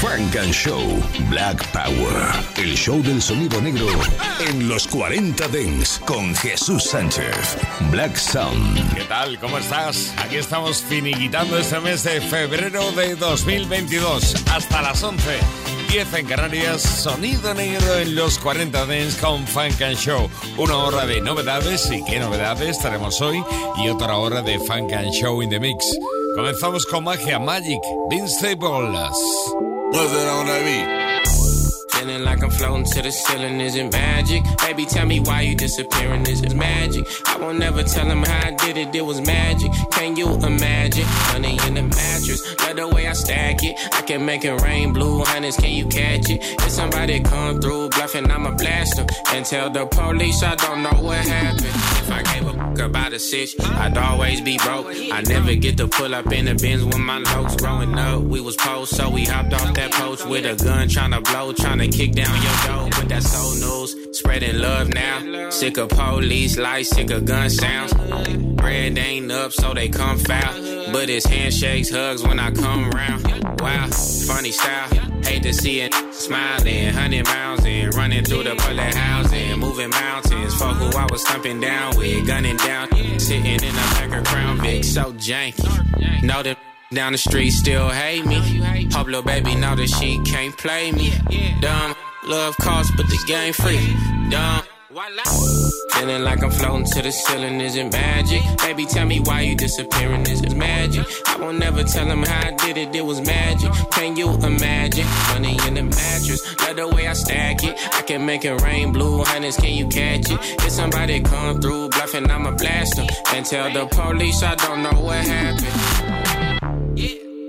Funk and Show Black Power. El show del sonido negro en los 40 Dents con Jesús Sánchez. Black Sound. ¿Qué tal? ¿Cómo estás? Aquí estamos finiquitando este mes de febrero de 2022 hasta las 11. 10 en Canarias, sonido negro en los 40 Dents con Funk and Show. Una hora de novedades y qué novedades tenemos hoy y otra hora de Funk and Show in the Mix. Comenzamos con Magia Magic, Vince Bolas. What's it on that beat? Feeling like I'm floating to the ceiling, is it magic? Baby, tell me why you disappearing, is it magic? I won't never tell him how I did it, it was magic. Can you imagine? Money in the mattress, love the way I stack it. I can make it rain, blue hundreds, can you catch it? If somebody come through bluffing, I'ma blast them. And tell the police I don't know what happened. If I gave a fuck about a sitch, I'd always be broke. I never get to pull up in the bins with my lows growing up. We was post, so we hopped off that post with a gun, tryna blow, tryna kick down your door. with that soul news, spreading love now. Sick of police lights, sick of gun sounds. Bread ain't up, so they come foul. But it's handshakes, hugs when I come around. Wow, funny style. Hate to see it smiling, hundred miles and running through the bullet housing, moving mountains. Fuck who I was thumping down with, gunning down, sitting in back of Crown Vic, so janky. Know that down the street still hate me. Hope little baby know that she can't play me. Dumb, love costs, but the game free. Dumb. Feeling like I'm floating to the ceiling, is it magic? Baby, tell me why you disappearing, is it magic? I won't never tell him how I did it, it was magic. Can you imagine? Money in the mattress, love the way I stack it. I can make it rain, blue hundreds, can you catch it? If somebody come through bluffing, I'ma blast them. And tell the police I don't know what happened.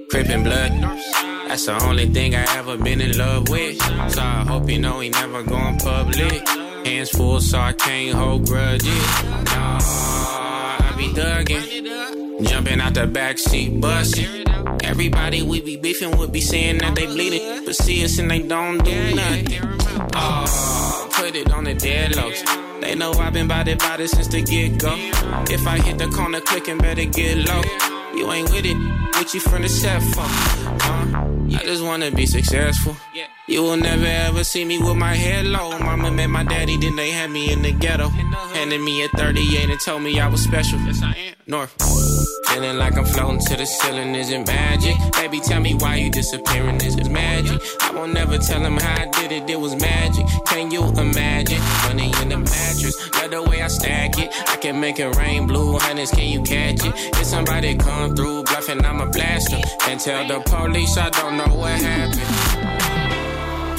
Crippin' blood. That's the only thing I ever been in love with. So I hope you know he never going public. Hands full, so I can't hold grudges. Nah, I be thuggin'. Jumping out the backseat, bustin'. Everybody we be beefing would be saying that they bleeding, but see us and they don't do nothing. Oh, put it on the deadlocks. They know I've been bout it since the get go. If I hit the corner clickin', better get low. You ain't with it, with you from the set for. Huh? I just wanna be successful. You will never ever see me with my head low. Mama met my daddy, then they had me in the ghetto. Handed me a 38 and told me I was special. Yes, I am. North. Feeling like I'm floating to the ceiling, isn't magic? Baby, tell me why you disappearing, is it magic? I won't never tell him how I did it, it was magic. Can you imagine? Money in the mattress, love the way I stack it. I can make it rain, blue hundreds, can you catch it? If somebody come through bluffing, I'ma blast them. And tell the police I don't know what happened.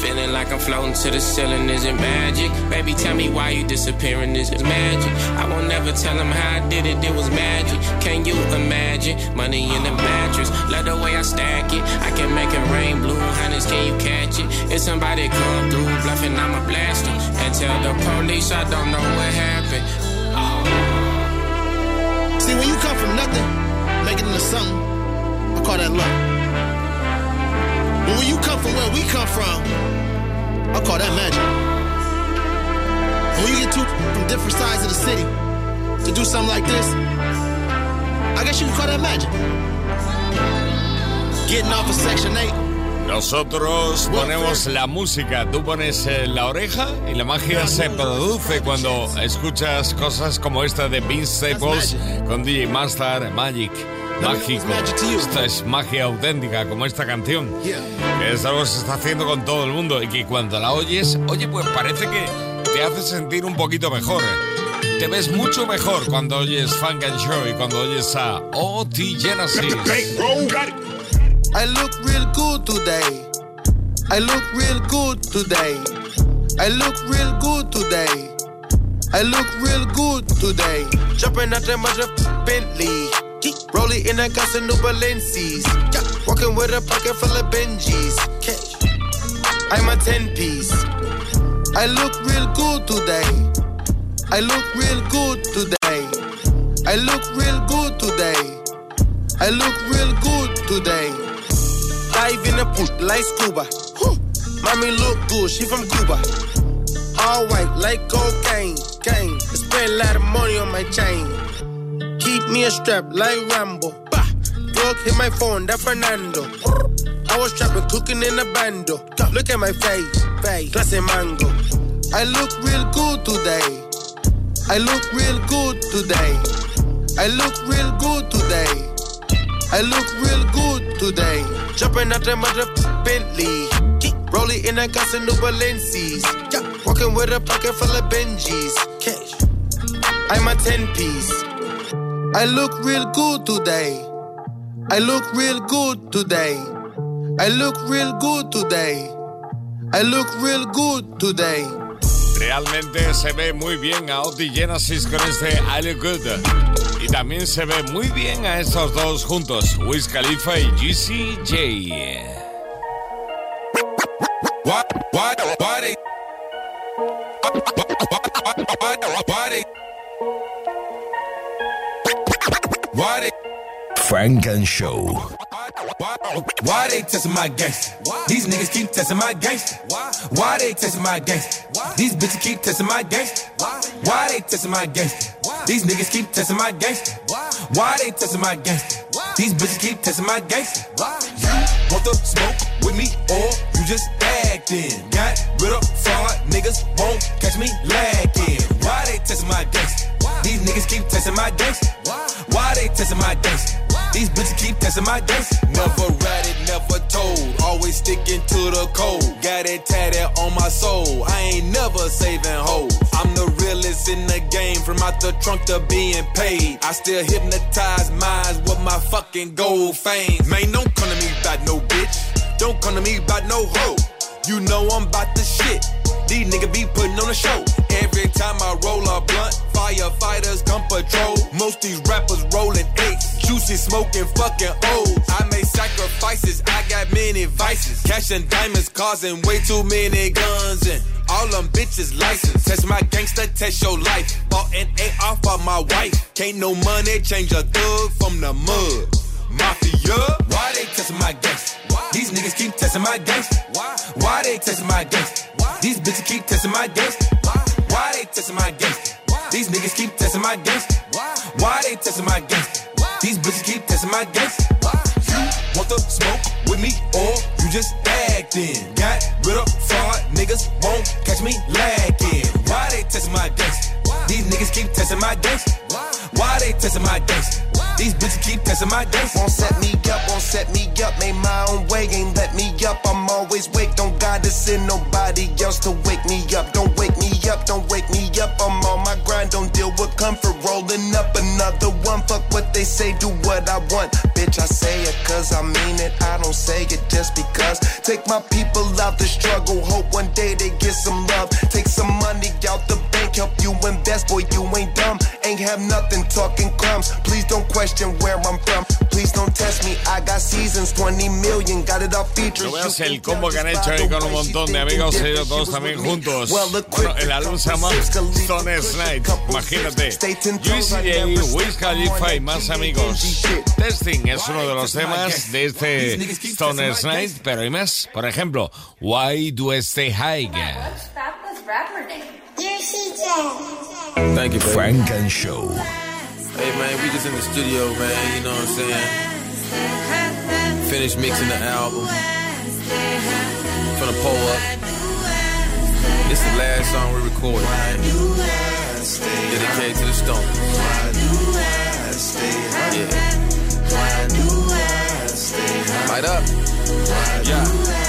Feeling like I'm floating to the ceiling, is it magic? Baby, tell me why you disappearing, is it magic? I won't never tell him how I did it, it was magic. Can you imagine? Money in the mattress, love the way I stack it. I can make it rain, blue hundreds, can you catch it? If somebody come through bluffing, I'ma blast them. And tell the police I don't know what happened. Where we come from, I call that magic. When you get two from different sides of the city to do something like this, I guess you can call that magic. Getting off of Section 8. Nosotros ponemos la música, tú pones eh, la oreja y la magia se produce cuando escuchas cosas como esta de Vince Staples con DJ Master Magic. Mágico. Esta es magia auténtica, como esta canción. Que es algo que se está haciendo con todo el mundo y que cuando la oyes, oye, pues parece que te hace sentir un poquito mejor. Te ves mucho mejor cuando oyes Funk and Show y cuando oyes a O.T. Genesis. I look real good today. I look real good today. I look real good today. I look real good today. Jumping out the mother Bentley. Rolling in a some new Balencis. Walking with a pocket full of Benjis. I'm a 10 piece. I look real good today. I look real good today. I look real good today. I look real good today. Dive in the pool like scuba. Mommy look good, she from Cuba. All white like cocaine. I spend a lot of money on my chain. Keep me a strap like Rambo. Bah. Hit my phone, that Fernando. I was trapping, cooking in a bando. Look at my face, face, clase mango. I look real good today. I look real good today. I look real good today. I look real good today. Jumping out the mother Bentley. Rolling in a gas and new Balenci's. Walking with a pocket full of Benjis. Cash. I'm a 10 piece. I look real good today. I look real good today. I look real good today. I look real good today. Realmente se ve muy bien a O.T. Genesis con este I Look Good. Y también se ve muy bien a estos dos juntos, Wiz Khalifa y Juicy J. Why, why, Funk and Show. Why, they testing my gangster? These niggas keep testing my gangster. Why they testing my gangster? These bitches keep testing my gangster. Why they testing my gangster? These niggas keep testing my gangster. Why they testing my gangster? These bitches keep testing my gangster. You want the smoke with me or you just acting? Got rid of fraud, niggas won't catch me lacking. Why they testing my gangster? These niggas keep testing my gangster. Why they testing my gangster? These bitches keep testing my gangster. Never ratted, never told. Always sticking to the code. Got it tatted on my soul. I ain't never saving hoes. I'm the realest in the game. From out the trunk to being paid. I still hypnotize minds with my fucking gold fame. Man, don't come to me about no bitch. Don't come to me about no hoe. You know I'm about the shit. These niggas be putting on a show. Every time I roll a blunt, firefighters come patrol. Most these rappers rolling eights. Juicy smoking fucking old. I made sacrifices, I got many vices. Cash and diamonds causing way too many guns and all them bitches licensed. Test my gangster, test your life. Bought an A off of my wife. Can't no money change a thug from the mud. Mafia, why they testing my gangster? These niggas keep testing my gangster. Why Why they testing my gangster? These bitches keep testing my gangster. Why they testing my gangster? These niggas keep testing my gangster. Why Why they testing my gangster? Testing my gangster. You want the smoke with me or you just acting? Got rid of fraud, niggas won't catch me lacking. Why they testing my gangster? These niggas keep testing my gangster. Why they testing my gangster? These bitches keep testing my gangster. Won't set me up, won't set me up. Made my own way, ain't let me up. I'm always wake, don't gotta send nobody else to wake me up. Don't wake me up, don't wake me up. I'm on my grind, don't deal with comfort. They say, do what I want. Bitch, I say it cause I mean it. I don't say it just because. Take my people out the struggle. Hope one day they get some love. Take some money out the bank, help you invest. Boy, you ain't dumb. Ain't have nothing talking crumbs. Please don't question where I'm from. Please don't test me. I got seasons, 20 million. Got it off features. No veas el combo que han hecho ahí con un montón de amigos, ellos todos también juntos. Bueno, el álbum se llama Stoner's Night. Imagínate. Juicy J, Wiz Khalifa y más amigos. Testing es uno de los temas de este Stoner's Night, pero hay más. Por ejemplo, Why Do I Stay High? Stop this rapper name. Thank you. Funk and Show. Hey man, we just in the studio, man. You know what I'm saying? Finished mixing the album. From the pull up. This is the last song we recorded, man. Dedicated to the Stones. Yeah. Light up. Yeah.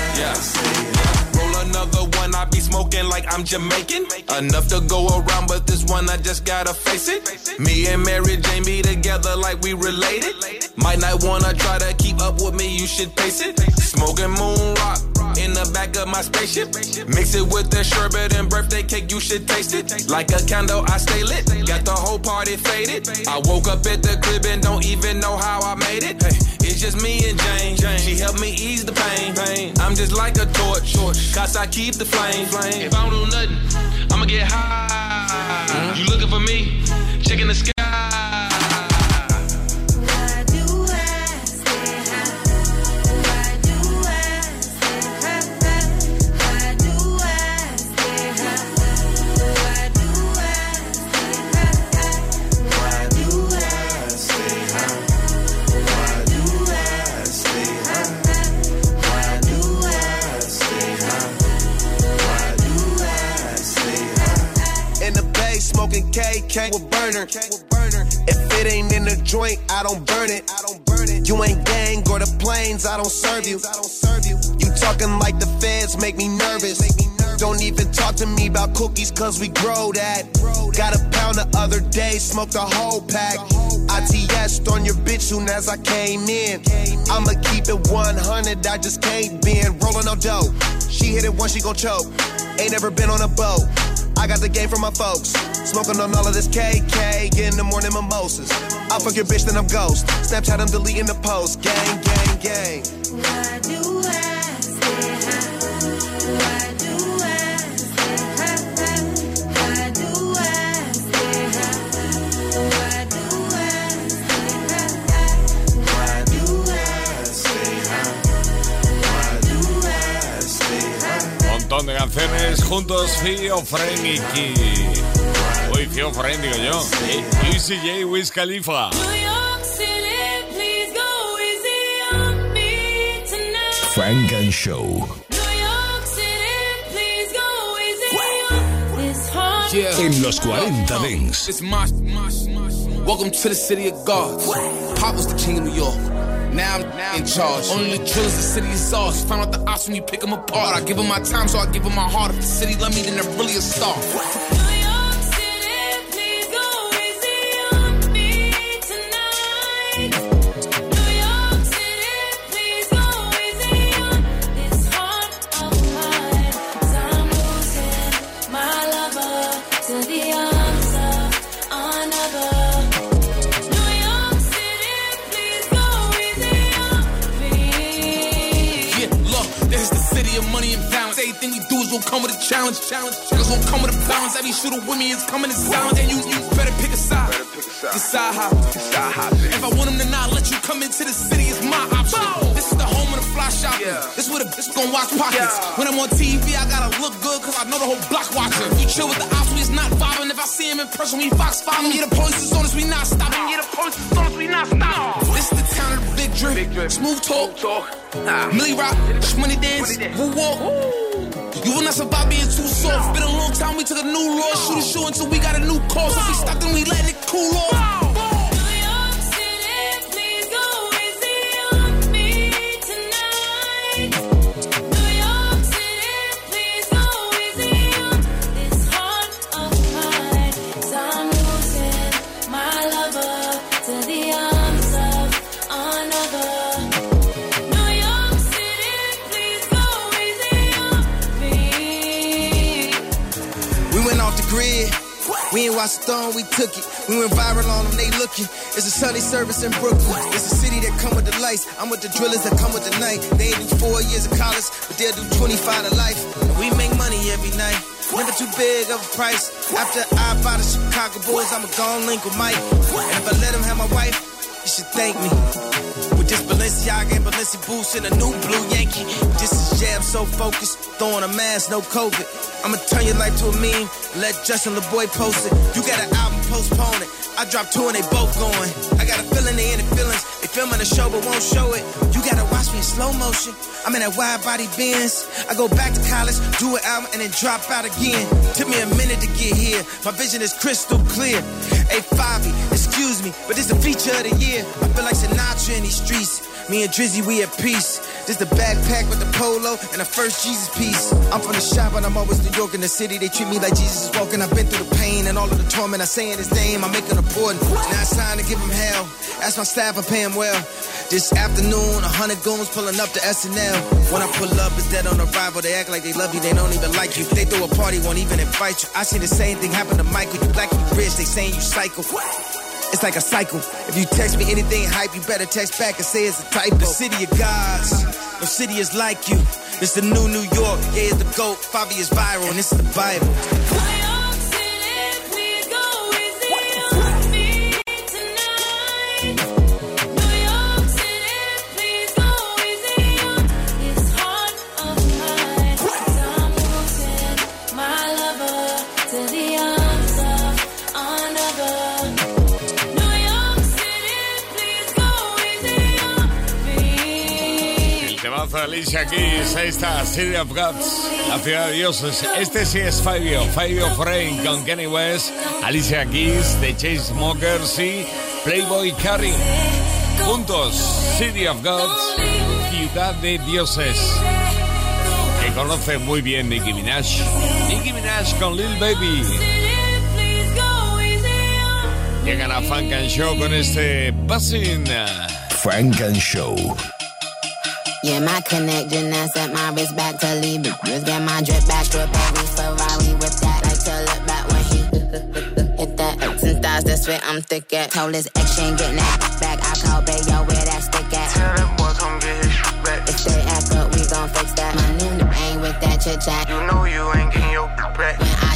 Like I'm Jamaican. Enough to go around, but this one I just gotta face it. Me and Mary Jane be together like we related. Might not wanna try to keep up with me, you should pace it. Smoking moon rock in the back of my spaceship. Mix it with the sherbet and birthday cake, you should taste it. Like a candle, I stay lit. Got the whole party faded. I woke up at the crib and don't even know how I made it. Just me and Jane. Jane. She helped me ease the pain. pain. I'm just like a torch, cause I keep the flame. flame. If I don't do nothing, I'ma get high. You looking for me? Checking the sky. KK with burner. If it ain't in the joint, I don't burn it. You ain't gang or the planes, I don't serve you. You talking like the feds make me nervous. Don't even talk to me about cookies, cause we grow that. Got a pound the other day, smoked a whole pack. ITS on your bitch soon as I came in. I'ma keep it 100, I just can't bend. Rolling no dough. She hit it once, she gon' choke. Ain't never been on a boat. I got the game from my folks. Smoking on all of this KK, getting the morning mimosas. I fuck your bitch, then I'm ghost. Snapchat, I'm deleting the post. Gang, gang, gang. Juntos, Fio, Fren y Ki. Uy, Fio, Fren, digo yo. Easy J, Wiz Khalifa. Frank and Show. En los 40 Dents. It's my, Welcome to the city of God. Pop was the king of New York. Now I'm now in charge. Only the drillers, the city is ours. Find out the ops when you pick them apart. I give them my time, so I give them my heart. If the city love me, then they're really a star. Come with a challenge. Challenge. Niggas gonna come with a balance. Every shooter with me is coming in silence. And you, you better pick a side. pick Decide how. If I want them to not let you come into the city, it's my option. This is the home of the fly shopping. This where the bitch gon' watch pockets. When I'm on TV, I gotta look good, cause I know the whole block watching. You chill with the ops, we is not vibing. If I see him in person, we fox five him. Yeah, the police is on us, we not stopping. Yeah, the police is on us, we not stopping. This is the town of the big drip. Smooth talk. Millie Rock, money dance, woo walk. You will not survive being too soft. Been a long time, we took a new law. Shoot a show until we got a new cause. If we stop, then we let it cool off. We took it. We went viral on them, they looking. It's a Sunday service in Brooklyn. It's a city that come with the lights. I'm with the drillers that come with the night. They ain't do four years of college, but they'll do 25 to life. And we make money every night. Never too big of a price. After I buy the Chicago Bulls, I'ma go link with Mike. And if I let him have my wife, you should thank me. This Balenciaga and Balenci boots and a new blue Yankee. This is jab so focused, throwing a mask, no COVID. I'ma turn your life to a meme, let Justin Laboy post it. You got an album, postpone it. I dropped two and they both going. I got a feeling they in the feelings. They filming the show but won't show it. You gotta watch me in slow motion. I'm in that wide body Benz. I go back to college, do an album, and then drop out again. Took me a minute to get here. My vision is crystal clear. Hey, Fabi, excuse me, but this the feature of the year. Feel like Sinatra in these streets. Me and Drizzy, we at peace. This the backpack with the polo and the first Jesus piece. I'm from the shop, but I'm always New York in the city. They treat me like Jesus is walking. I've been through the pain and all of the torment. I say in his name, I make an important. Now it's time to give him hell. Ask my staff, I pay him well. This afternoon, a hundred goons pulling up to SNL. When I pull up, it's dead on arrival. They act like they love you, they don't even like you. They throw a party, won't even invite you. I see the same thing happen to Michael. You black, you rich, they saying you psycho. It's like a cycle. If you text me anything hype, you better text back and say it's a typo. The city of gods, no city is like you. It's the new New York, yeah, it's the GOAT. Fabi is viral, and it's the Bible. Alicia Keys. Ahí está, City of Gods, la ciudad de dioses. Este sí es Fabio, Fabio Frame con Kenny West, Alicia Keys, The Chainsmokers y Playboy Carey. Juntos, City of Gods, ciudad de dioses. Que conoce muy bien Nicki Minaj. Nicki Minaj con Lil Baby. Llegan a Funk and Show con este Buzzing. Funk and Show. Yeah, my connection, that's at my wrist back to leave it. Just get my drip back to a baby Ferrari whip that. Like to look back when he hit that and thighs, that's where I'm thick at. Told his ex she ain't getting that back. I call Bayo where that stick at. Tell that boy come get his shit back. If they act up, we gon' fix that. My new ain't with that chit chat. You know you ain't getting your back. When I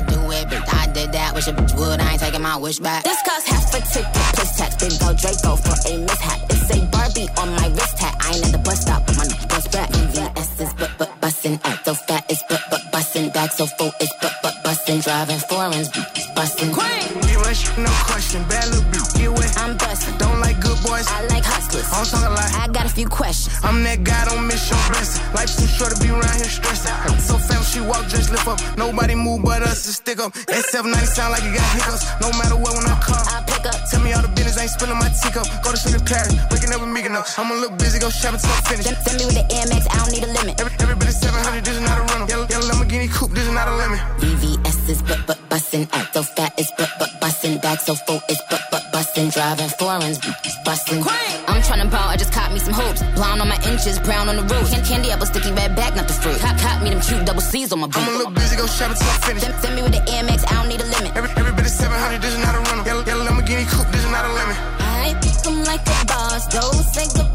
did that. Wish a bitch would, I ain't taking my wish back. This cost half a ticket, plus tax. Big go Draco for a mishap. It's a Barbie on my wrist hat. I ain't at the bus stop, my bus back. VVS is but but bustin', act so fat is but but bustin', back so full is but but bustin', driving foreigns, bustin'. You ain't shit, no question. Bad little bitch, get wet. I'm bustin'. Don't like good boys. I like hustlers. I don't talk a lot. I got a few questions. I'm that guy, don't miss your blessing. Life's too short to be around here stressing. So fam, she walk, just lift up. Nobody move but us to stick up. S790 sound like you got hiccups. No matter what, when I come, I pick up. Tell me all the business, ain't spilling my teacup. Go to sleep in Paris, waking up with me, no. I'm a little busy, go shopping till I finish. finished. Send, send me with the Amex, I don't need a limit. Every, every bit of 700, this is not a rental. Yellow, yellow Lamborghini coupe, this is not a lemon. VVS is but but bustin', act so fat is but but bustin', back so full is but but bustin', driving foreigns, bustin'. I'm ball, I just caught me some hoops. Blonde on my inches, brown on the roof. Can- Candy apple sticky red back, not the fruit. Cop, cop me them cute double C's on my boot. I'm a little busy, go shopping till I'm finished. Send, send me with the Amex, I don't need a limit. Every, every bit of 700, this is not a rental. Yellow, yellow Lamborghini coupe, this is not a lemon. I pick 'em like a boss, those on the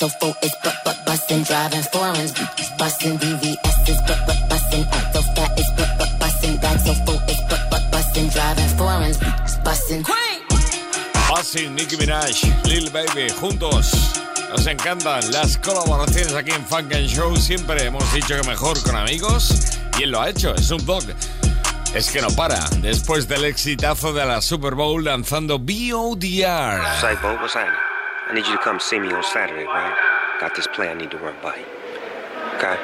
so full is but but bustin', driving foreigns, bustin'. VVS is but but bustin', act so fat is but but bustin', back so full is but but bustin', driving foreigns, bustin'. Buzzing, Nicki Minaj, Lil Baby, juntos. Nos encantan las colaboraciones aquí en Funk and Show. Siempre hemos dicho que mejor con amigos. Y él lo ha hecho, es un dog. Es que no para. Después del exitazo de la Super Bowl lanzando BODR. I need you to come see me on Saturday, right? Got this play I need to run by. Okay?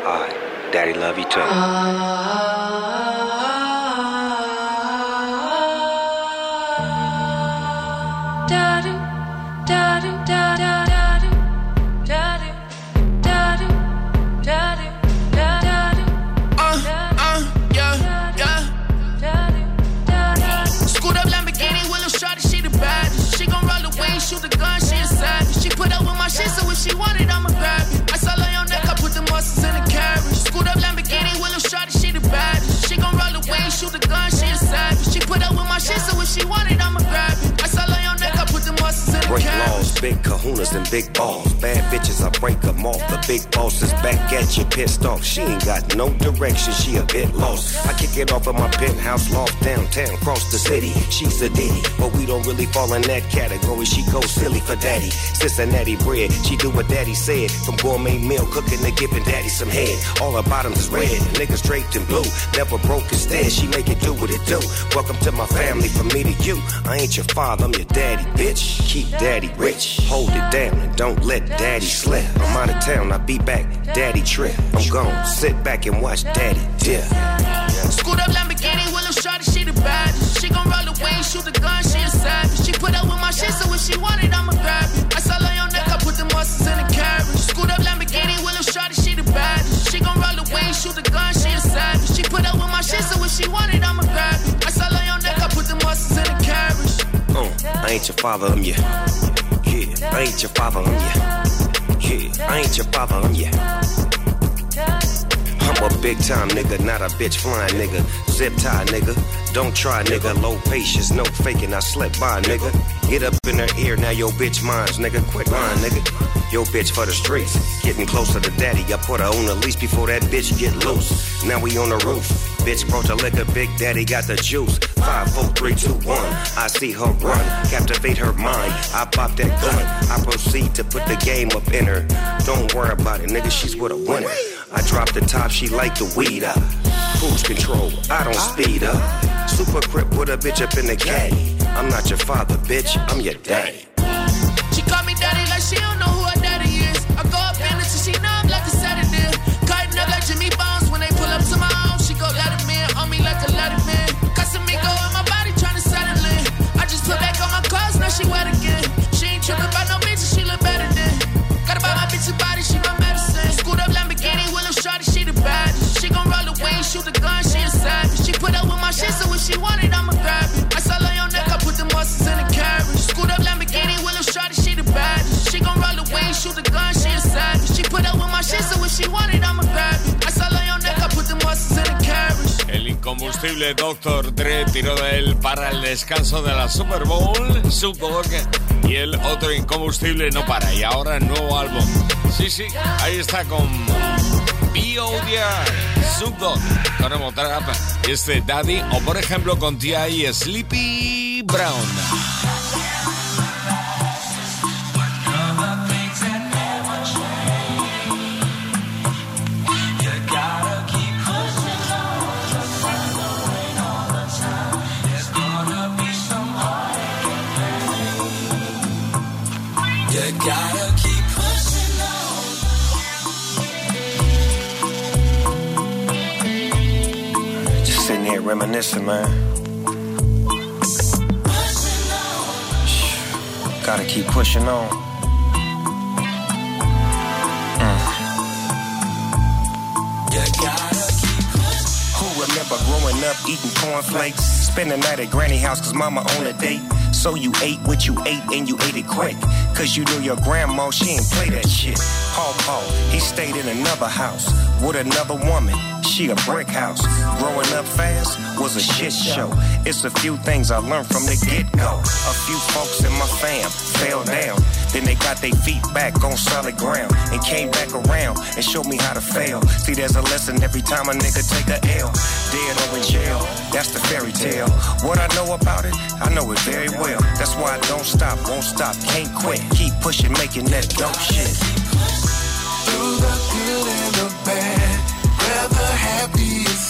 Alright. Daddy love you too. Uh, big kahunas and big balls. Bad bitches, I break them off. The big boss is back at you, pissed off. She ain't got no direction, she a bit lost. I kick it off of my penthouse loft downtown, cross the city. She's a ditty, but we don't really fall in that category. She goes silly for daddy. Cincinnati bread, she do what daddy said. From gourmet meal cooking to giving daddy some head. All her bottoms is red, niggas draped in blue. Never broke instead, she make it do what it do. Welcome to my family, from me to you. I ain't your father, I'm your daddy, bitch. Keep daddy rich, hold it down and don't let daddy slip. I'm out of town, I'll be back, daddy trip. I'm gone, sit back and watch daddy dip. Scoot up Lamborghini, Willow Shorty, she the baddest. She gon' roll the way, shoot the gun, she a savage. She put up with my shit, so if she want it, I'ma grab it. I saw on your neck, I put the muscles in the carriage. Scoot up Lamborghini, Willow Shorty, she the baddest. She gon' roll the way, shoot the gun, she a savage. She put up with my shit, so if she want it, I'ma grab it. I saw on your neck, I put the muscles in the carriage. Uh, I ain't your father, I'm your. Yeah, I ain't your father, your. Yeah, I ain't your father, your. I'm a big time nigga, not a bitch flying nigga. Zip tie nigga, don't try nigga. Low patience, no faking, I slept by nigga. Get up in her ear, now your bitch mine's nigga. Quit lying nigga. Yo bitch for the streets, getting closer to daddy. I put her on the leash before that bitch get loose. Now we on the roof. bitch brought the liquor, Big Daddy got the juice. Five, four, three, two, one. I see her run, captivate her mind. I pop that gun. I proceed to put the game up in her. Don't worry about it, nigga, she's with a winner. I drop the top, she like the weed up. Cruise control, I don't speed up. Super crip with a bitch up in the caddy. I'm not your father, bitch, I'm your daddy. She call me daddy like she don't know who her daddy is. I go up in it so she know incombustible Dr. Dre tiró de él para el descanso de la Super Bowl, Dogg, y el otro incombustible no para. Y ahora nuevo álbum. Sí, sí, ahí está con B.O.D.R. Snoop Dogg, con Emotrap, este Daddy, o por ejemplo con T.I. Sleepy Brown. Reminiscing, man. Gotta keep pushing on. Mm. Keep Who remember growing up eating cornflakes? Spending night at granny house cause mama on a date. So you ate what you ate and you ate it quick. Cause you knew your grandma, she ain't play that shit. Paul Paul, he stayed in another house with another woman. She a brick house. Growing up fast was a shit show. It's a few things I learned from the get go. A few folks in my fam fell down. Then they got their feet back on solid ground and came back around and showed me how to fail. See, there's a lesson every time a nigga take a L. Dead or in jail, that's the fairy tale. What I know about it, I know it very well. That's why I don't stop, won't stop, can't quit. Keep pushing, making that dope shit.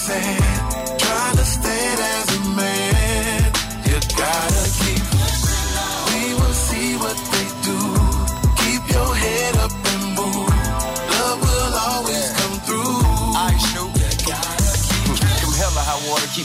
Sad. Trying to stand as a man, you gotta keep.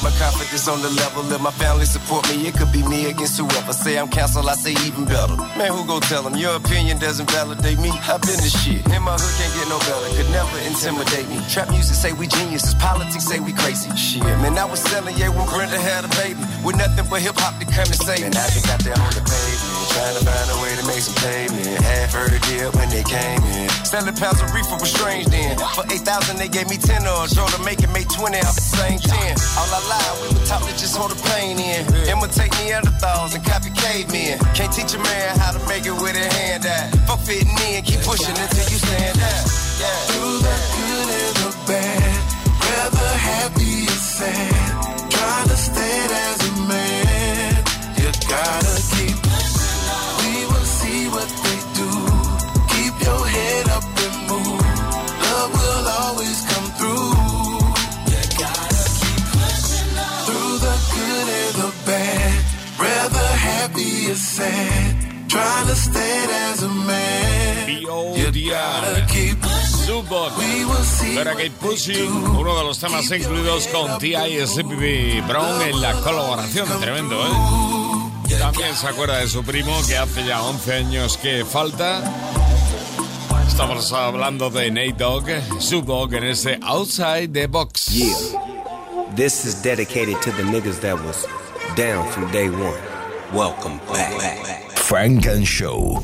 My confidence on the level. Let my family support me. It could be me against whoever. Say I'm canceled, I say even better. Man, who gon' tell them? Your opinion doesn't validate me. I've been this shit. In my hood can't get no better. Could never intimidate me. Trap music say we geniuses. Politics say we crazy. Shit, man, I was selling yeah when Brenda had a baby. With nothing but hip hop to come and save me. And I just got there on the pavement. Trying to find a way to make some payment. Half heard a deal when they came in. Selling pounds of reefer was strange then. For 8,000 they gave me 10 or drove to make it make 20 off the same 10. All I lied, we were taught to just hold the pain in. Imitate Neanderthals and copy cavemen. Can't teach a man how to make it with a hand out. Fuck fitting in, keep pushing until you stand out. Yeah. Through the good and the bad, whether happy or sad. Trying to stand as a man, you gotta keep. Sad. Trying to stand as a man. You gotta keep Snoop Dogg. Para Kate Pushing, uno de los temas incluidos con T.I. y Sleepy Brown en la colaboración. Tremendo, ¿eh? También se acuerda de su primo que hace ya 11 años que falta. Estamos hablando de Nate Dogg, Snoop Dogg en este Outside the Box. Yeah. This is dedicated to the niggas that was down from day one. Welcome back. Funk and Show.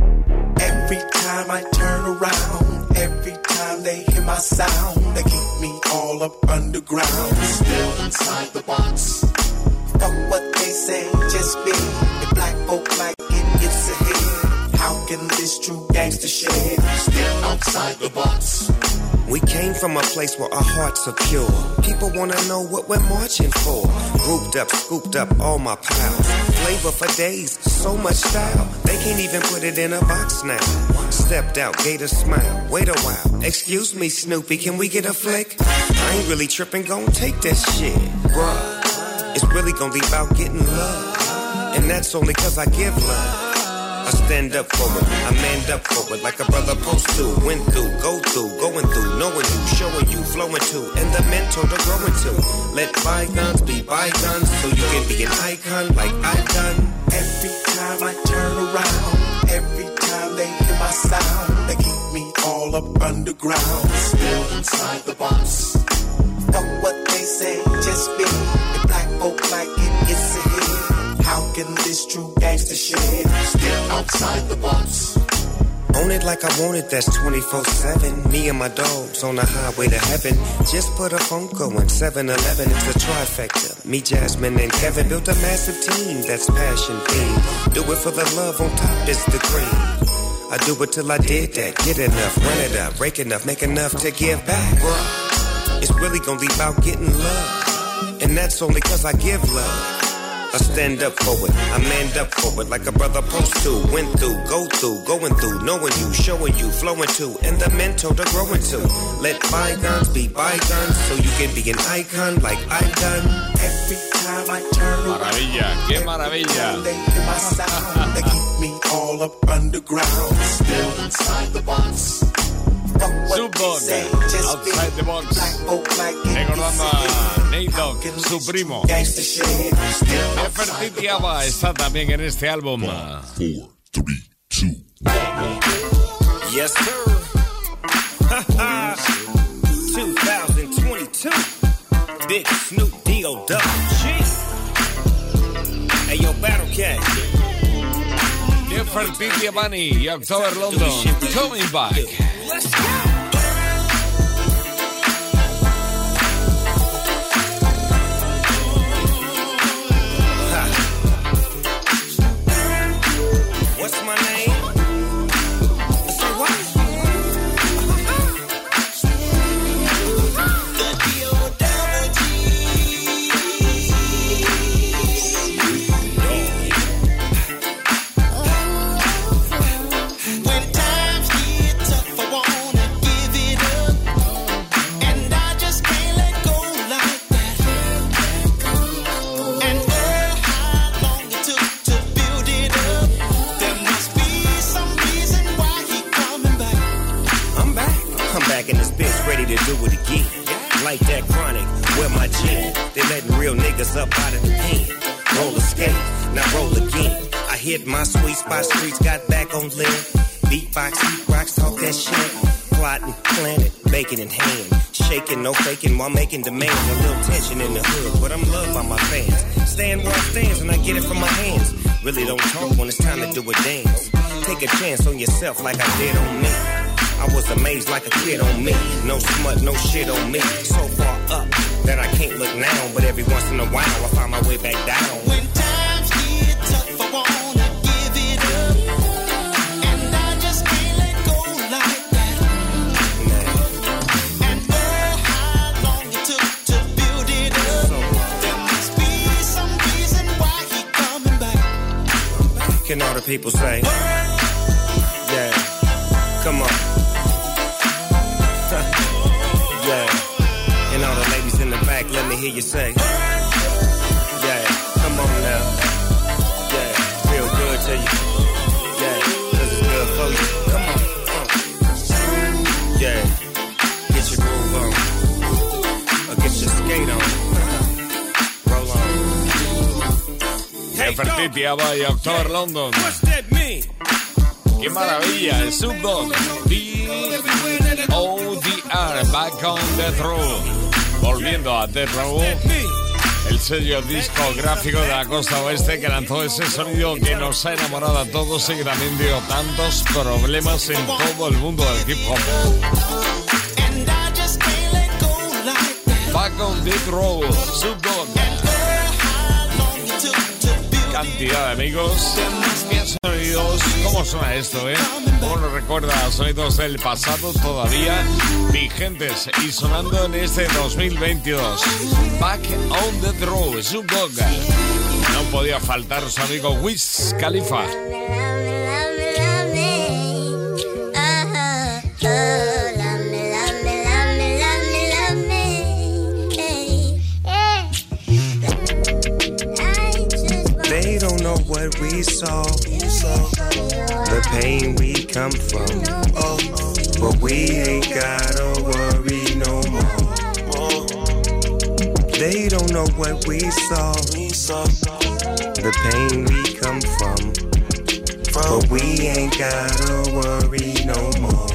Every time I turn around, every time they hear my sound, they keep me all up underground. Still inside the box. Fuck what they say, just be. The black folk like it, it's a hit. How can this true gangster shit still outside the box? We came from a place where our hearts are pure. People wanna know what we're marching for. Grouped up, scooped up all my pals. Flavor for days, so much style. They can't even put it in a box now. Stepped out, gave a smile. Wait a while. Excuse me, Snoopy, can we get a flick? I ain't really tripping, gon' take that shit. Bruh, it's really gonna be about getting love. And that's only cause I give love. Stand up for it, I manned up for it like a brother post to. Went through, go through, going through, knowing you, showing you, flowing to, and the mentor to growing to. Let bygones be bygones so you can be an icon like I done. Every time I turn around, every time they hear my sound, they keep me all up underground, still inside the box. Fuck what they say, just be the black folk like it is a hit. How can this true gangster shit still outside the box? Own it like I want it, that's 24 7. Me and my dogs on the highway to heaven. Just put a phone going 7 Eleven, it's a trifecta. Me, Jasmine, and Kevin built a massive team that's passion themed. Do it for the love, on top is the cream. I do it till I did that. Get enough, run it up, break enough, make enough to give back. Bruh, it's really gonna be about getting love. And that's only cause I give love. I stand up for it, I manned up for it like a brother post to. Went through, go through, going through, knowing you, showing you, flowing to, and the mentor to growing to. Let bygones be bygones so you can be an icon like I done. Every time I turn Maravilla, qué maravilla. they hear my sound, they keep me all up underground, still inside the box. Fuck what Sub they Dog, say, just be Outside the Box. black folk like it Recordando is a a hit. Nate Dogg, su primo. Gangster shit, still Nefertiti Aba está también en este álbum. Yes, sir. 2022. Big Snoop D.O. Double G. Hey, yo, Battle Cat. Nefertiti Avani y October London, Coming Back. Let's go. Like that chronic, where my gin. They letting real niggas up out of the pen. Roll skate, now roll again. I hit my sweet spot, streets got back on limb. Beatbox, heat rocks, talk that shit. Plotting, planning, bacon in hand. Shaking, no faking while making demands. A little tension in the hood, but I'm loved by my fans. Stand where I stands and I get it from my hands. Really don't talk when it's time to do a dance. Take a chance on yourself like I did on me. I was amazed like a kid on me. No smut, no shit on me. So far up that I can't look now, but every once in a while I find my way back down. When times get tough, I wanna give it up, and I just can't let go like that. And oh, how long it took to build it up. There must be some reason why he coming back. Can all the people say? Yeah, come on. Hear you say. Yeah, come on now. Yeah, feel good to you. Yeah, cause it's good for you. Come on. uh. Yeah, get your groove on. Or get your skate on. Roll on. Nefertiti Aba y October London. What's that mean? ¡Qué maravilla! El Snoop Dogg. ODR, Back on Death Row. Volviendo a Death Row. El sello discográfico de la costa oeste que lanzó ese sonido que nos ha enamorado a todos y que también dio tantos problemas en todo el mundo del hip hop. Back on Death Row, Sub Dog. How long it took to build Cantidad de amigos, 100 sonidos, ¿Cómo suena esto, eh? ¿Cómo nos recuerda sonidos del pasado todavía vigentes y sonando en este 2022? Back on the road, Subdog. No podía faltar su amigo Wiz Khalifa. They don't know what we saw, the pain we come from. Oh, but we ain't gotta worry no more. They don't know what we saw, the pain we come from. But we ain't gotta worry no more.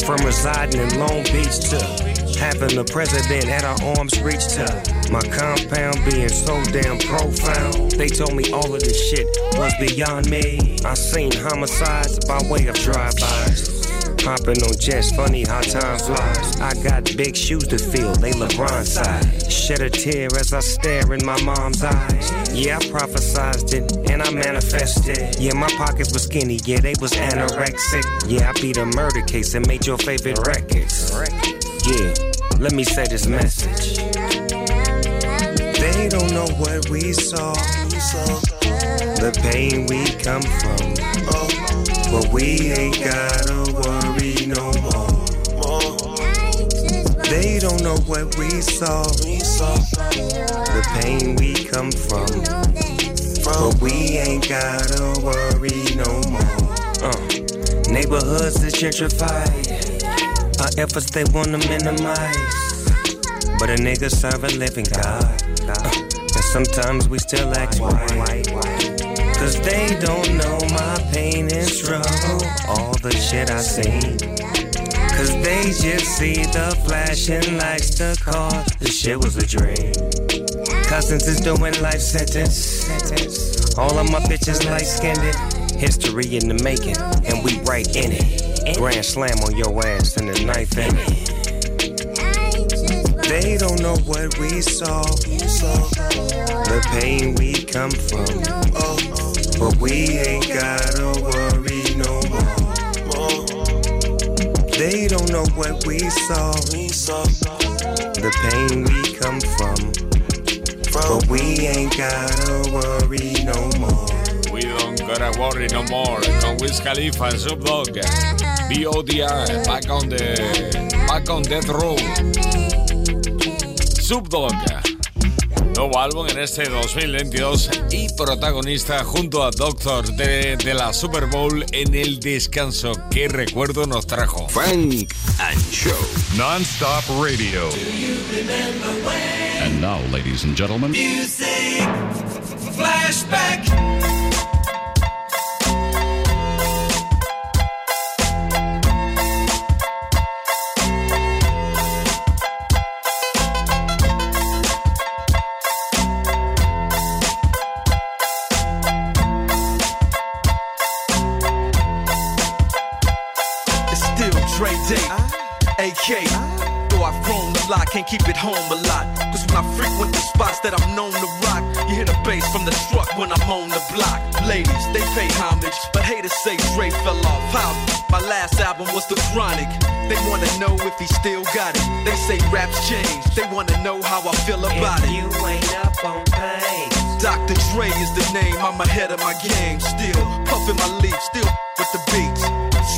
From residing in Long Beach to having the president at our arms reach to my compound being so damn profound. They told me all of this shit was beyond me. I seen homicides by way of drive-bys. Hopping on jets, funny how time flies. I got big shoes to fill, they LeBron size. Shed a tear as I stare in my mom's eyes. Yeah, I prophesized it and I manifested. Yeah, my pockets were skinny, yeah, they was anorexic. Yeah, I beat a murder case and made your favorite records. Yeah, let me say this message. They don't know what we saw, the pain we come from. But we ain't gotta worry no more. They don't know what we saw, the pain we come from. But we ain't gotta worry no more. Uh, neighborhoods that gentrified, efforts they wanna minimize. But a nigga serve a living God. And sometimes we still act white. Cause they don't know my pain and struggle. All the shit I seen. Cause they just see the flashing lights, the car. The shit was a dream. Cousins is doing life sentence. All of my bitches light skinned it. History in the making, and we right in it. Grand slam on your ass and a knife in it. They don't know what we saw, the pain we come from. But we ain't gotta worry no more. They don't know what we saw, the pain we come from. But we ain't gotta worry no more. We don't gotta worry no more. Con Wiz Khalifa and Snoop Dogg. B.O.D.I. Back on the... Back on Death Row. Dogg. Nuevo álbum en este 2022 y protagonista junto a Doctor de, de la Super Bowl en el descanso. ¿Qué recuerdo nos trajo? Frank and Show. Non-stop radio. And now, ladies and gentlemen. Music flashback. I've grown a lot, can't keep it home a lot. Cause when I frequent the spots that I'm known to rock, you hear the bass from the truck when I'm on the block. Ladies, they pay homage, but haters say Dre fell off. How? My last album was The Chronic. They wanna know if he still got it. They say raps change, they wanna know how I feel about it. You ain't up on pace. Dr. Dre is the name, I'm ahead of my game. Still puffin' my leaf, still with the beats.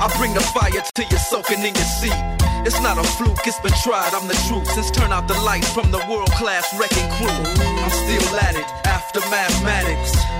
I bring the fire to you're soaking in your seat. It's not a fluke, it's been tried, I'm the truth. Since turn out the lights from the world class wrecking crew. I'm still at it after mathematics.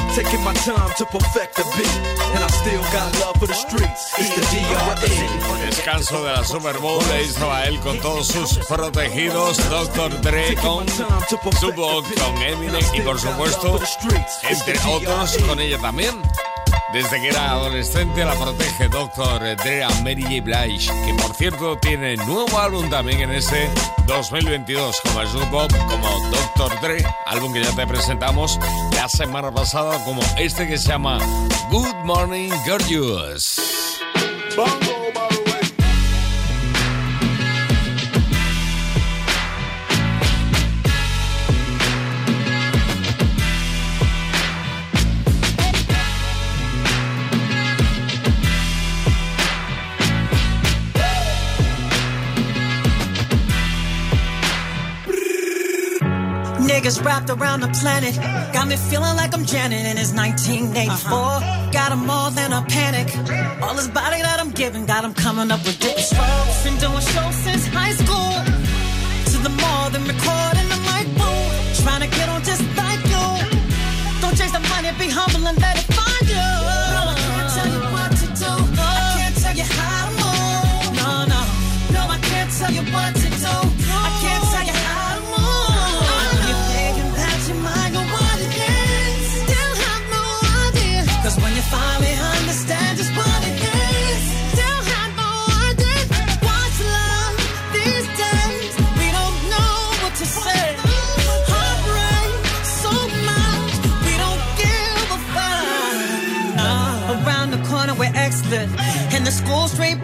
taking my time to perfect the beat, and I still got love for the streets. It's the DRE. Descanso de la Super Bowl, estaba él con todos sus protegidos, Dr. Dre con Tupac, con Eminem y por supuesto, entre otros, con ella también. Desde que era adolescente la protege Dr. Dre a Mary J. Blige, que por cierto tiene nuevo álbum también en ese 2022 como Snoop Dogg, como Dr. Dre, álbum que ya te presentamos la semana pasada como este que se llama Good Morning Gorgeous. Niggas wrapped around the planet. Got me feeling like I'm Janet and it's 1984. Uh-huh. Got 'em more than a panic. All this body that I'm giving, got 'em coming up with different strokes. Been doing shows since high school. To the mall, then recording the mic boom. Trying to get on just like you. Don't chase the money, be humble and let it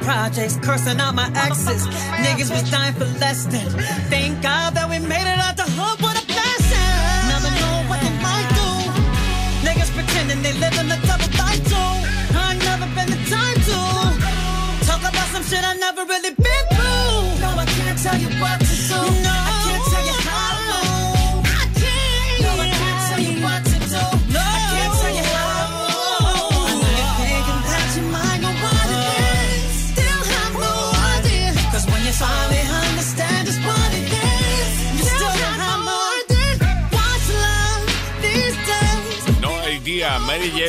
projects, cursing out my exes. Niggas was dying for less than. Thank God that we made it out the hood with a blessing. Never know what they might do. Niggas pretending they live in the double life too. I never been the time to talk about some shit I never really been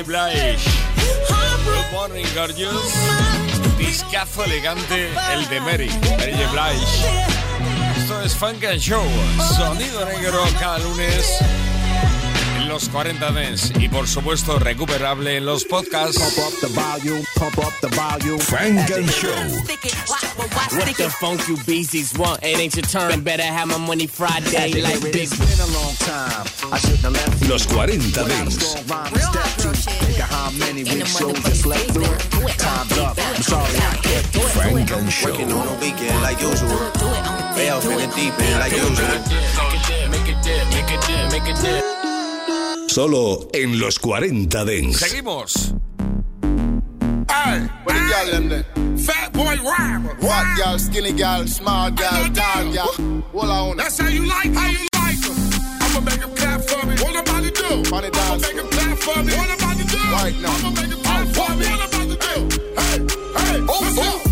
Blige. Good morning, gorgeous. Discazo elegante, el de Mary, Mary. Blige. Esto es Funk and Show, sonido negro cada lunes en los 40 Dance y por supuesto recuperable en los podcasts. Funk and Show. What the funk you beasties want? It ain't your turn. Better have my money Friday like big. Been a long time. I shouldn't have left Los 40 Dance. how many week shows I slept through. Time's up. I'm sorry I can't do it. Funk and Show. Working on a weekend like usual. Way off in the deep end like usual. Make it dip, make it dip, make it dip. Solo en los 40 Dents. Seguimos. Hey, what the girl them there? Fat boy rapper. Fat girl, skinny girl, small girl, tall girl. Hold on. That's how you like, how you like them. I'ma make them clap for me. What I'm about to do? Funny I'ma make them clap for me. What I'm about to do? Right now. I'ma make them clap for me. What I'm about to do? Hey, hey, oh, let's go.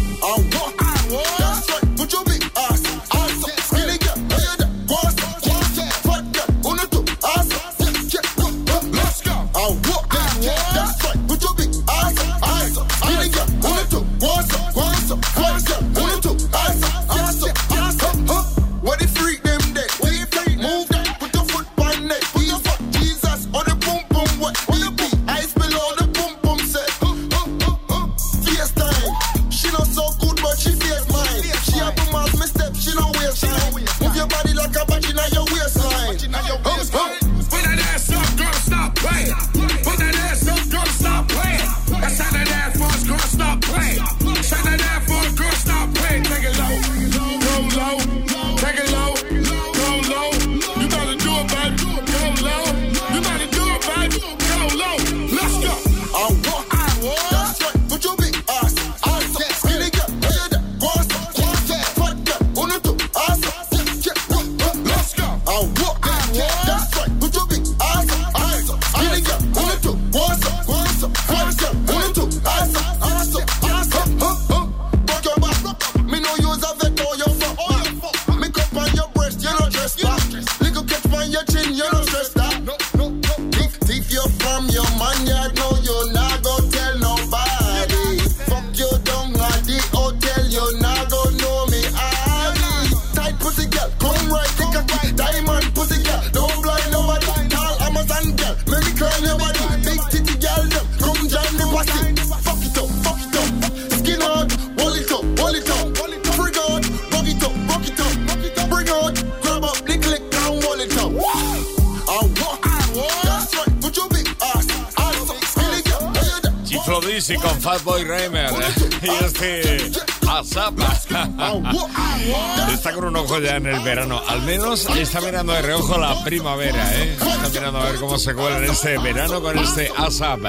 Ya en el verano. Al menos está mirando de reojo la primavera, ¿eh? Está mirando a ver cómo se cuela en este verano con este ASAP.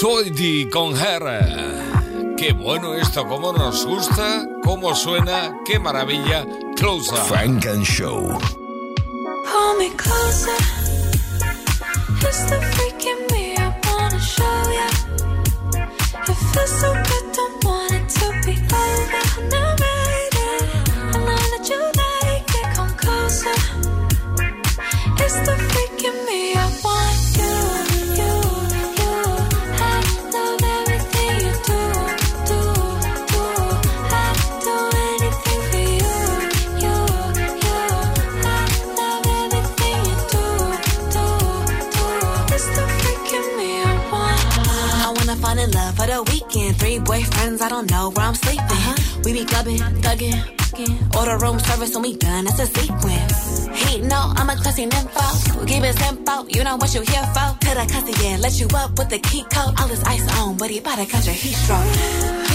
Soy Di con Her. Qué bueno esto, cómo nos gusta, cómo suena, qué maravilla. Closer. Frank and Show. Hold me closer. Weekend. Three boyfriends, I don't know where I'm sleeping. Uh-huh. We be clubbing, thugging, fucking. order room service when we done. That's a sequence. He know I'm a classy nympho. Keep it simple, you know what you here for. Till I cuss again, let you up with the key code. All this ice on, but he bout to catch a heat stroke.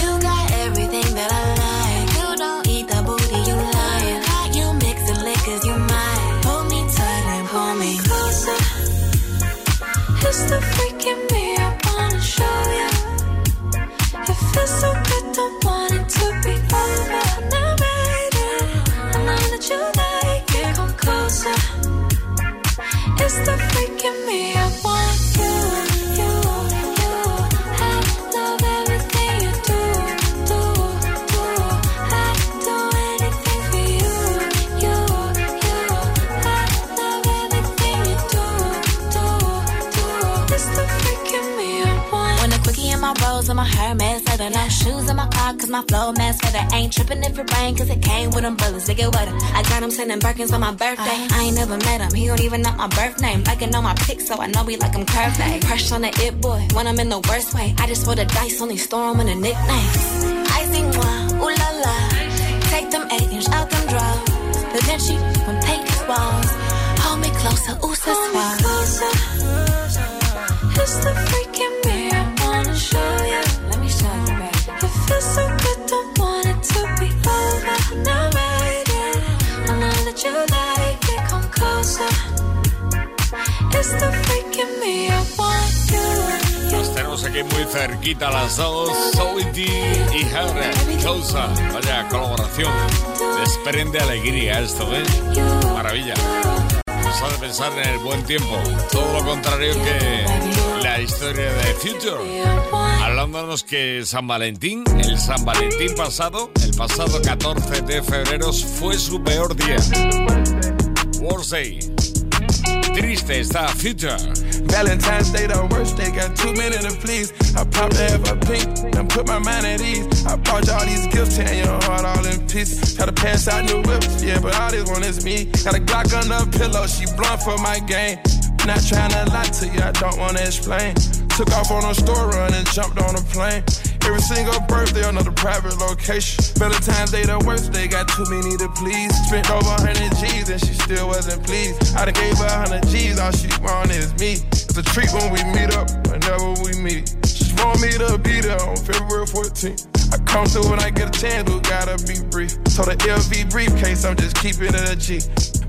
You got everything that I like. You don't eat the booty, you lying. How you mixing liquors, you might. Pull me tight and pull me closer. It's the freak in me It's the freak Hermes leather, no shoes in my car cause my flow mask feather. Ain't tripping if it rain cause it came with umbrellas to get wetter. I got him sending Birkins on my birthday. Uh-huh. I ain't never met him, he don't even know my birth name. Liking on my pics so I know we like him curvy. Crush on the it boy when I'm in the worst way. I just roll the dice, only store him in the nicknames. I sing one, ooh la la. Take them eight inch out them drawers. The Vinci from paint his walls. Hold me closer, ooh, so Hold me closer. It's the freak in Los tenemos aquí muy cerquita las dos, Solity y Henry Chosa. Vaya colaboración. Esperen alegría esto, ¿eh? Maravilla. Nos hace pensar en el buen tiempo. Todo lo contrario que historia de Future. Hablándonos que San Valentín, el San Valentín pasado, el pasado 14 de febrero, fue su peor día. Worst Day. Triste está Future. Valentine's Day, the worst day. Got too many to please. I popped to have a pink and put my mind at ease. I bought you all these gifts, tearing your heart all in pieces. Try to pass out new whips, yeah, but all this one is me. Got a Glock under the pillow, she blunt for my game. Not trying to lie to you, I don't wanna explain. Took off on a store run and jumped on a plane. Every single birthday, another private location. Valentine's Day, the worst they got too many to please. Spent over 100 G's and she still wasn't pleased. I done gave her 100 G's, all she want is me. It's a treat when we meet up, whenever we meet. She want me to be there on February 14th. I come through when I get a chance, but gotta be brief. So the LV briefcase, I'm just keeping it a G.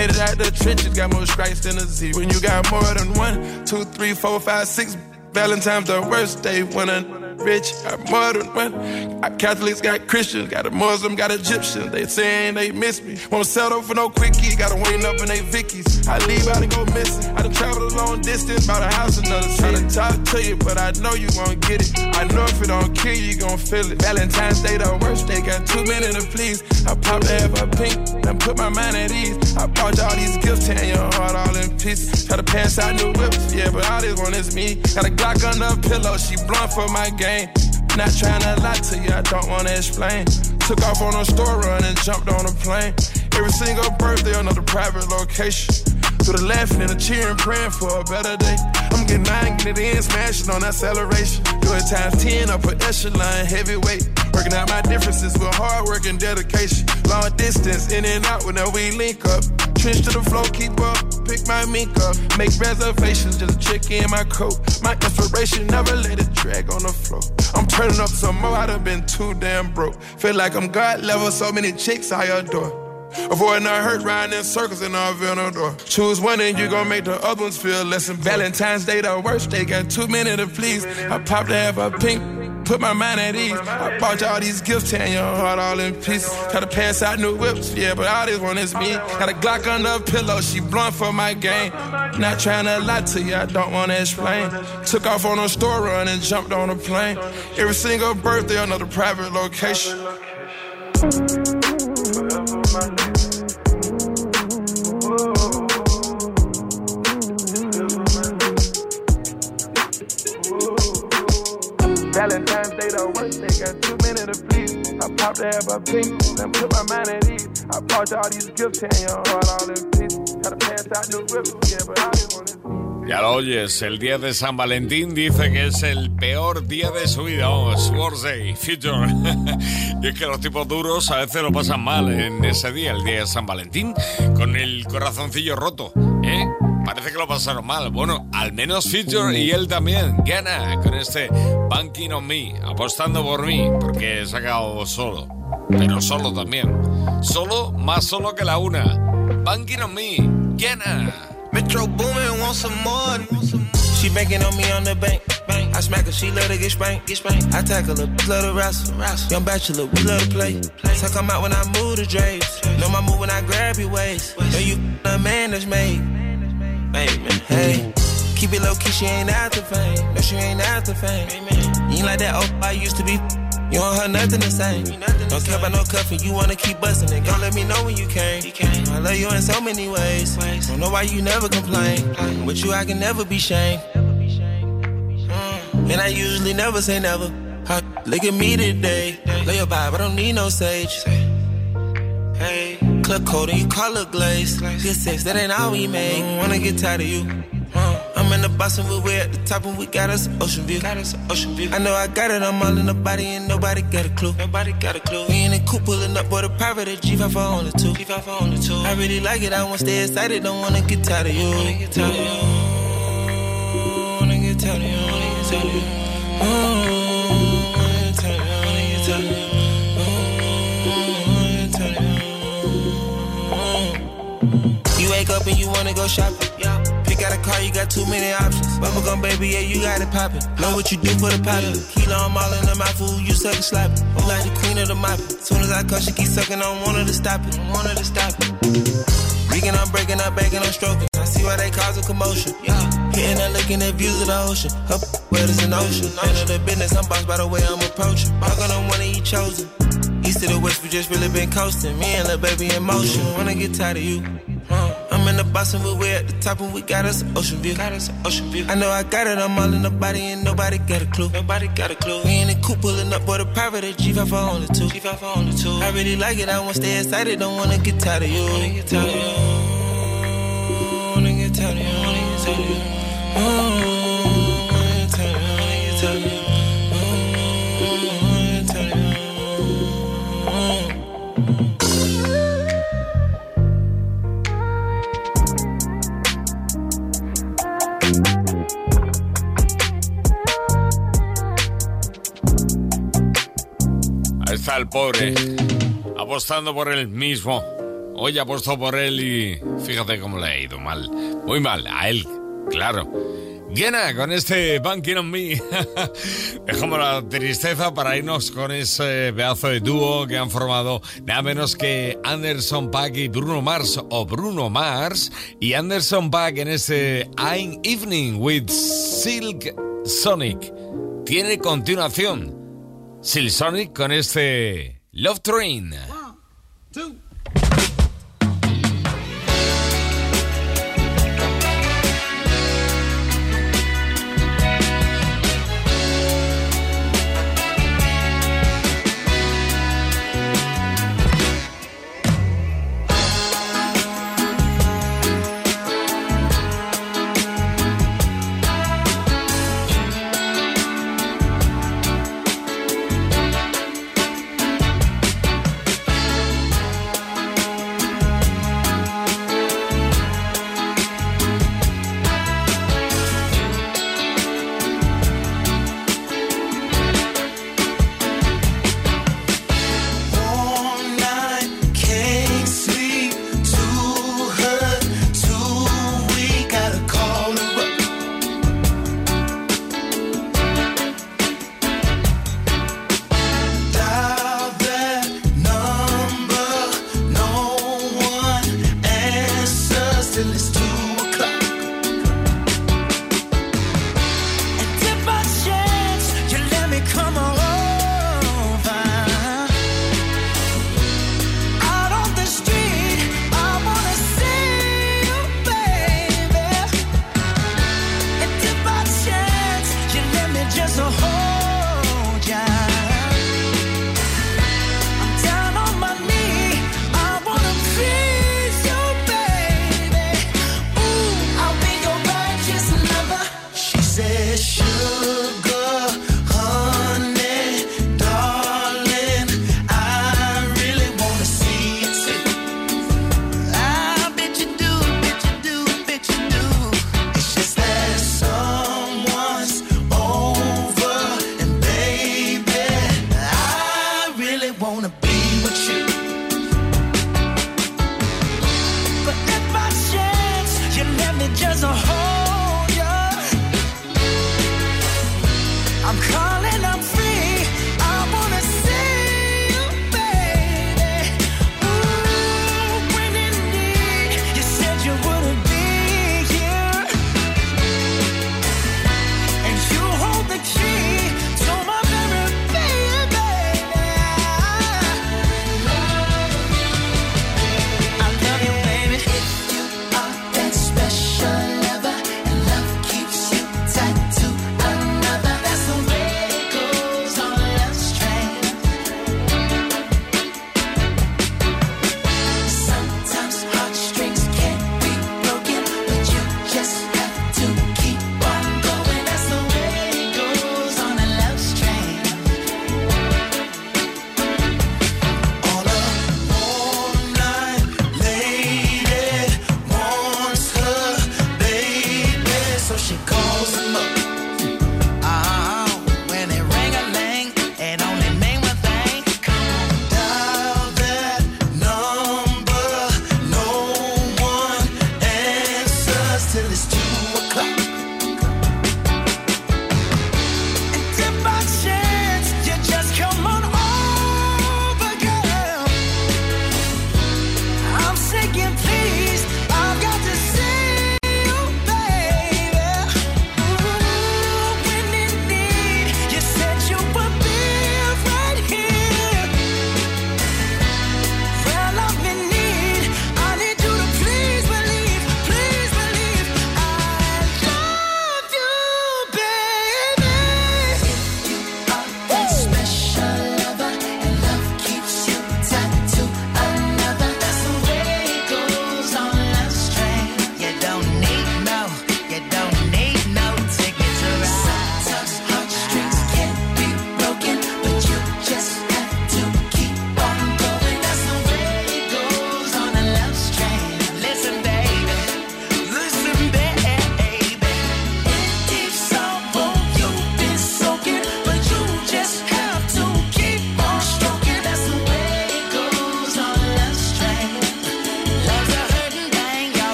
Made it out the trenches, got more stripes than a Z. When you got more than one, two, three, four, five, six. Valentine's the worst day when a rich got more than one. Got Catholics got Christians, got a Muslim, got Egyptians. They saying they miss me. Won't settle for no quickie, gotta wait up in they Vickies. I leave out and go missing. I done traveled a long distance, bought a house another city. Try to talk to you, but I know you won't get it. I know if it don't kill you, you gon' feel it. Valentine's Day the worst day, got too many to please. I popped have a pink, then put my mind at ease. I bought you all these gifts, tearing your heart all in pieces. Try to pass out new whips, yeah, but all this one is me. Got a Glock on the pillow, she blunt for my game. Not trying to lie to you, I don't wanna explain. Took off on a store run and jumped on a plane. Every single birthday, another private location. To the laughing and the cheering, praying for a better day. I'm getting nine, getting it in, smashing on acceleration. Do it times 10 up a echelon, heavyweight. Working out my differences with hard work and dedication. Long distance, in and out whenever we link up. Trench to the floor, keep up, pick my mink up. Make reservations, just a check in my coat. My inspiration, never let it drag on the floor. I'm turning up some more, I done been too damn broke. Feel like I'm God level, so many chicks I adore. Avoiding the hurt, riding in circles in our door. Choose one and you gon' make the other ones feel less than Valentine's Day, the worst day. Got too many to please. I popped to have a pink, put my mind at ease. I bought you all these gifts, tearing your heart all in pieces. Try to pass out new whips, yeah, but all this one is me. Got a Glock under a pillow, she blunt for my game. Not trying to lie to you, I don't wanna explain. Took off on a store run and jumped on a plane. Every single birthday, another private location. Valentine's Day, the worst day, got too a pass out Ya lo oyes, el día de San Valentín dice que es el peor día de su vida. Vamos, Worst Day, Future. y es que los tipos duros a veces lo pasan mal en ese día, el día de San Valentín, con el corazoncillo roto, ¿eh? Parece que lo pasaron mal. Bueno, al menos Future y él también gana con este Banking on Me, apostando por mí, porque he sacado solo, pero solo también. Solo, más solo que la una. Banking on Me, gana. Metro Boomin want some more. She banking on me on the bank. I smack her, she let her get spanked. Get. I tackle her, let her wrestle. Young bachelor, we love to play. So come out when I move the drapes. Know my move when I grab your waist. Know you a man that's made. Hey. Keep it low key, she ain't after fame. No, she ain't after fame. You ain't like that oh I used to be. You don't heard nothing the same. Don't care about no cuffing, you wanna keep busting it. Don't let me know when you came. I love you in so many ways. Don't know why you never complain. With you, I can never be shamed. And I usually never say never. Look at me today. Lay your vibe, I don't need no sage. Hey, club and you it glaze. Good sex, that ain't all we made. Wanna get tired of you. I'm in the bus and we're at the top and we got us ocean view. Got us ocean view. I know I got it, I'm all in the body and nobody got a clue. Nobody got a clue. We in the coupe pulling up, boy, the private at G5 for only two. G5 for only two. I really like it, I wanna stay excited, don't wanna get tired of you. Wanna get tired of you. Up and you wanna go shopping. Yeah. Pick out a car, you got too many options. Bubblegum baby, yeah, you got it poppin'. Know what you do for the poppin'. Kilo, I'm all in the mouth, you suck slapping. I'm like the queen of the mop. Soon as I cut, she keep sucking, I don't want her to stop it. I want her to stop it. Reeking, I'm breaking, I'm baking, I'm stroking. I see why they cause a commotion. Yeah. Hitting and looking at views of the ocean. Up, where there's an ocean. End of the business, I'm bossed by the way I'm approaching. On one of you chosen. East to the west, we just really been coasting. Me and little baby in motion. Wanna get tired of you. In the box and we're at the top and we got us an ocean view. Got us an ocean view. I know I got it, I'm all in the body and nobody got a clue. Nobody got a clue. We in the coupe pulling up, boy, the private at G5 for only two. G5 for only two. I really like it, I wanna stay excited, don't wanna get tired of you. Wanna you. Tired of you. Pobre, apostando por él mismo. Hoy apostó por él y fíjate cómo le ha ido mal. Muy mal, a él, claro. Llena con este Banking on Me. Dejamos la tristeza para irnos con ese pedazo de dúo que han formado nada menos que Anderson Paak y Bruno Mars o Bruno Mars y Anderson Paak en ese I'm Evening with Silk Sonic. Tiene continuación Silk Sonic con este Love Train.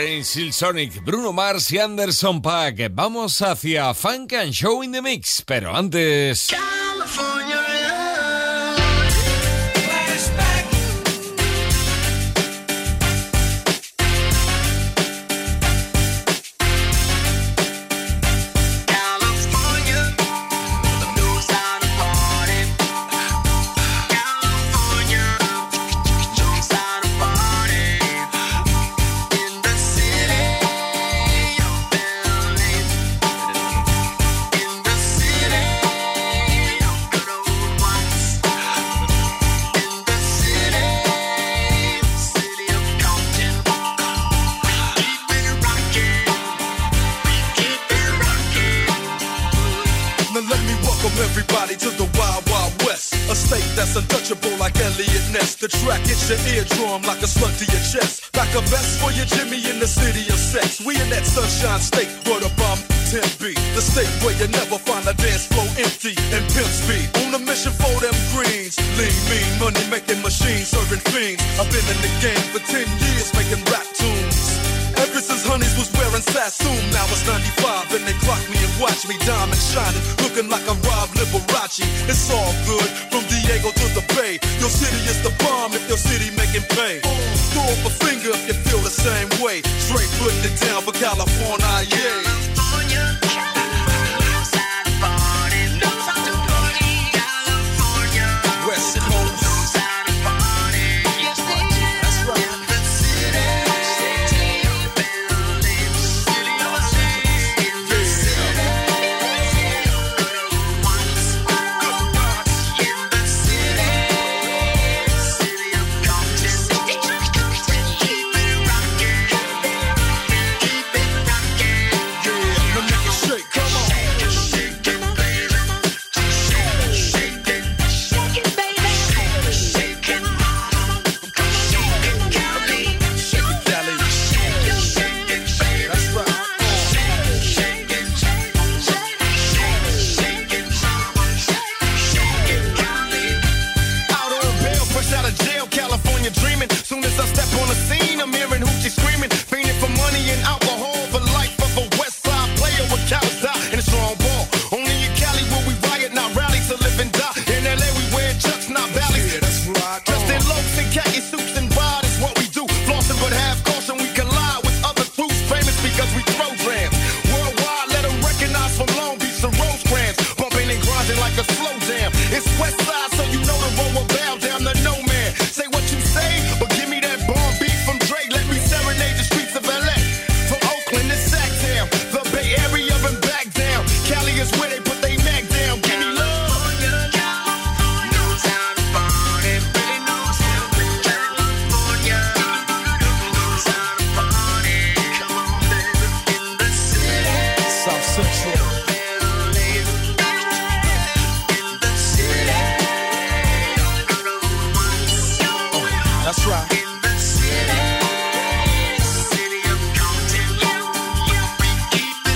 Train, Silsonic, Bruno Mars y Anderson Pack. Vamos hacia Funk and Show in the Mix, pero antes. ¡Chao!